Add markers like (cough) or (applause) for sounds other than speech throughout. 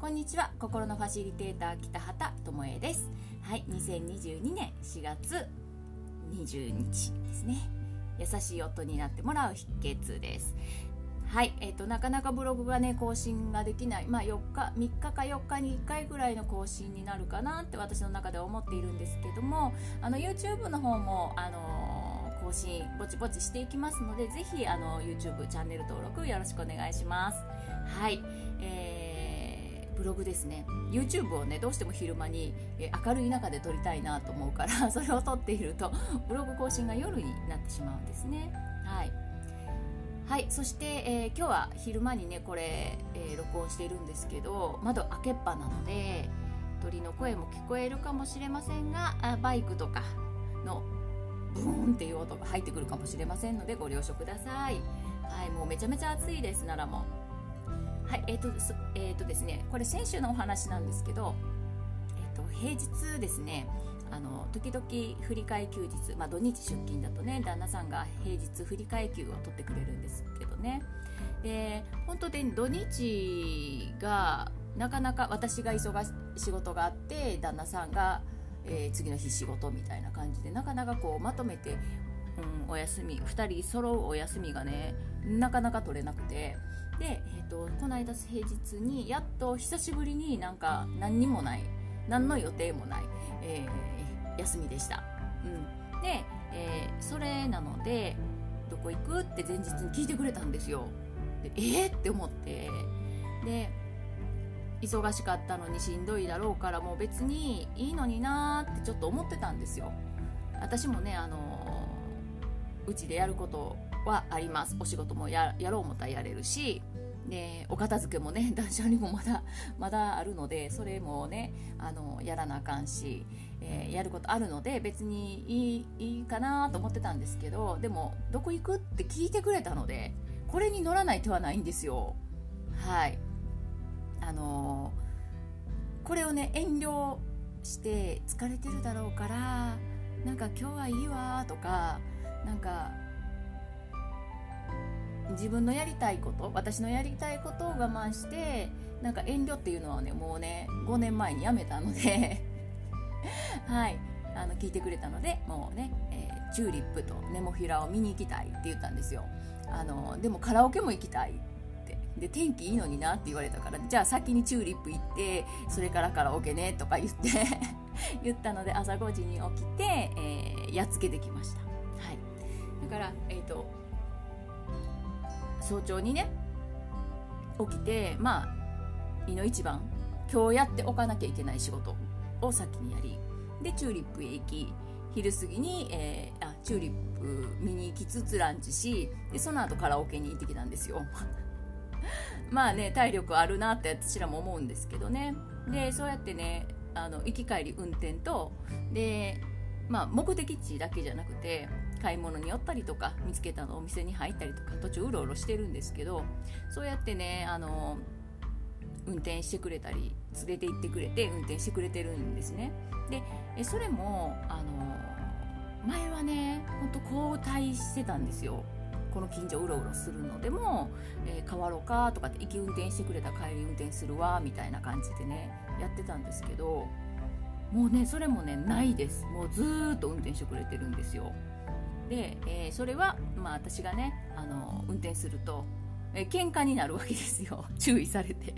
こんにちは。心のファシリテーター北畑智恵です。はい2022年4月20日ですね。優しい夫になってもらう秘訣です。はい、えーと、なかなかブログがね更新ができない、まあ、4日3日か4日に1回ぐらいの更新になるかなって私の中では思っているんですけどもあの YouTube の方も、あのー、更新ぼちぼちしていきますのでぜひあの YouTube チャンネル登録よろしくお願いします。はい、えー、ブログですね YouTube をねどうしても昼間に、え明るい中で撮りたいなと思うから (laughs) それを撮っているとブログ更新が夜になってしまうんですね。はいはいそして、えー、今日は昼間にねこれ、えー、録音しているんですけど窓開けっぱなので鳥の声も聞こえるかもしれませんがあバイクとかのブーンっていう音が入ってくるかもしれませんのでご了承ください。はいもうめちゃめちゃ暑いです奈良も。はいえっ、ー、とえっ、ー、とですねこれ先週のお話なんですけどえっ、と平日ですねあの時々振り替え休日、まあ、土日出勤だとね旦那さんが平日振り替え休を取ってくれるんですけどね。で本当で土日がなかなか私が忙し仕事があって旦那さんが、えー、次の日仕事みたいな感じでなかなかこうまとめて、うん、お休み2人揃うお休みがねなかなか取れなくてで、えーと、この間平日にやっと久しぶりになんか何にもない何の予定もない、えー休みでした。うん、で、えー、それなのでどこ行くって前日に聞いてくれたんですよ。でえー、って思ってで忙しかったのにしんどいだろうからもう別にいいのになーってちょっと思ってたんですよ。私もねあのうちでやることはあります。お仕事もやろう思ったらやれるしでお片付けもね (laughs) 断捨離もまだまだあるのでそれもねあのやらなあかんし、えー、やることあるので別にいいいいかなと思ってたんですけどでもどこ行くって聞いてくれたのでこれに乗らない手はないんですよ。はい。あの、これをね遠慮して疲れてるだろうからなんか今日はいいわとかなんか自分のやりたいこと私のやりたいことを我慢してなんか遠慮っていうのはねもうね5年前にやめたので (laughs) はい。あの聞いてくれたのでもうね、えー、チューリップとネモフィラを見に行きたいって言ったんですよ。あのでもカラオケも行きたい。っで天気いいのになって言われたからじゃあ先にチューリップ行ってそれからカラオケねとか言って (laughs) 言ったので朝5時に起きて、えー、やっつけてきました、はい、だから、えーと早朝にね起きてまあいの一番今日やっておかなきゃいけない仕事を先にやりでチューリップへ行き昼過ぎに、えー、あチューリップ見に行きつつランチしでその後カラオケに行ってきたんですよ。(laughs) まあね体力あるなって私らも思うんですけどね。でそうやってねあの行き帰り運転とでまあ目的地だけじゃなくて買い物に寄ったりとか見つけたのお店に入ったりとか途中うろうろしてるんですけどそうやってねあの運転してくれたり連れて行ってくれて運転してくれてるんですね。でそれもあの前はねほんと交代してたんですよ。この近所うろうろするのでも、えー、変わろうかとかって行き運転してくれた帰り運転するわみたいな感じでねやってたんですけどもうねそれもねないです。もうずっと運転してくれてるんですよ。で、えー、それは、まあ、私がねあの運転すると、えー、喧嘩になるわけですよ。注意されて。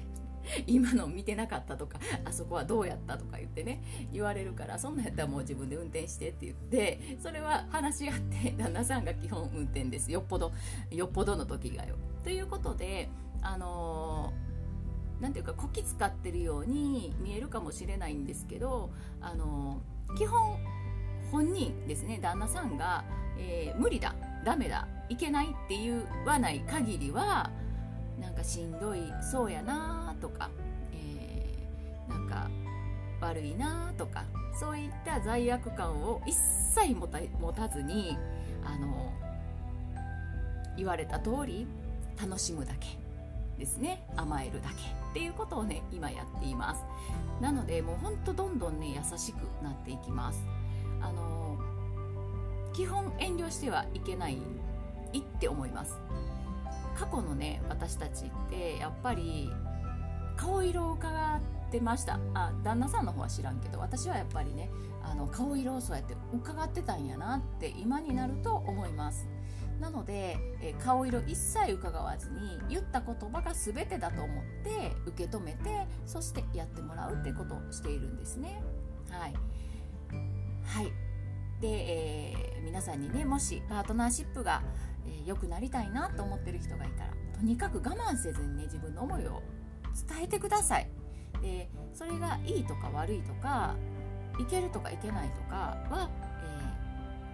(laughs) 今の見てなかったとかあそこはどうやったとか言ってね言われるからそんなんやったらもう自分で運転してって言ってそれは話し合って (laughs) 旦那さんが基本運転です。よっぽどよっぽどの時がよ。ということであのー、ていうかこき使ってるように見えるかもしれないんですけどあの、基本本人ですね旦那さんがえー、無理だダメだいけないって言わない限りはなんかしんどいそうやなとか、えー、なんか悪いなとかそういった罪悪感を一切持た持たずにあの言われた通り楽しむだけですね。甘えるだけっていうことをね今やっています。なのでもうほんとどんどんね優しくなっていきます。あの基本遠慮してはいけないって思います。過去のね私たちってやっぱり顔色を伺ってました。あ旦那さんの方は知らんけど私はやっぱりねあの顔色をそうやって伺ってたんやなって今になると思います。なので、え顔色一切伺わずに言った言葉が全てだと思って受け止めてそしてやってもらうってことをしているんですね。はい。はい。で、えー、皆さんにねもしパートナーシップがえー、良くなりたいなと思ってる人がいたらとにかく我慢せずにね自分の思いを伝えてください。でそれがいいとか悪いとかいけるとかいけないとかは、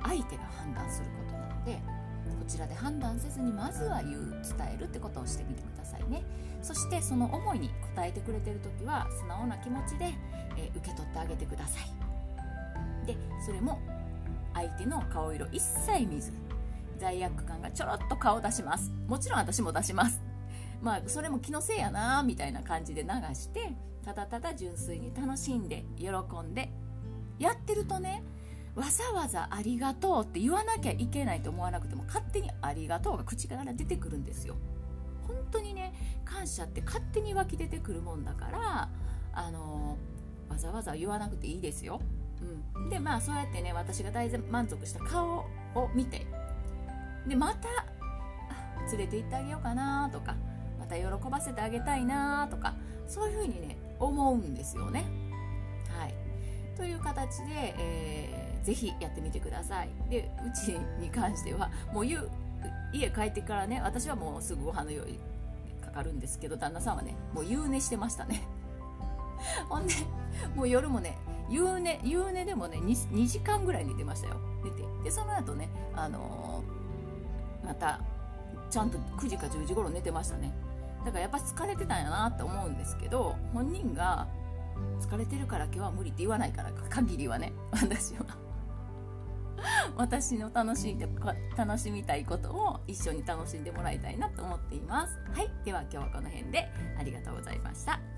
えー、相手が判断することなのでこちらで判断せずにまずは言う伝えるってことをしてみてくださいね。そしてその思いに応えてくれてる時は素直な気持ちで、えー、受け取ってあげてください。でそれも相手の顔色一切見ず罪悪感がちょろっと顔出します。もちろん私も出します。まあそれも気のせいやなみたいな感じで流してただただ純粋に楽しんで喜んでやってるとねわざわざありがとうって言わなきゃいけないと思わなくても勝手にありがとうが口から出てくるんですよ。本当にね感謝って勝手に湧き出てくるもんだからあのー、わざわざ言わなくていいですよ、うん、でまあそうやってね私が大満足した顔を見てでまた連れて行ってあげようかなとかまた喜ばせてあげたいなとかそういうふうにね思うんですよね。はい、という形で、えー、ぜひやってみてください。でうちに関してはもう家帰ってからね私はもうすぐご飯の用意かかるんですけど旦那さんはねもう夕寝してましたね。(laughs) ほんでもう夜もね夕寝夕寝でもね 2, 2時間ぐらい寝てましたよ寝てでその後ねあのーまたちゃんと9時か10時頃寝てましたね。だからやっぱ疲れてたんやなって思うんですけど本人が疲れてるから今日は無理って言わないから限りはね。私は。(laughs) 私の楽しんで楽しみたいことを一緒に楽しんでもらいたいなと思っています。はい。では今日はこの辺で。ありがとうございました。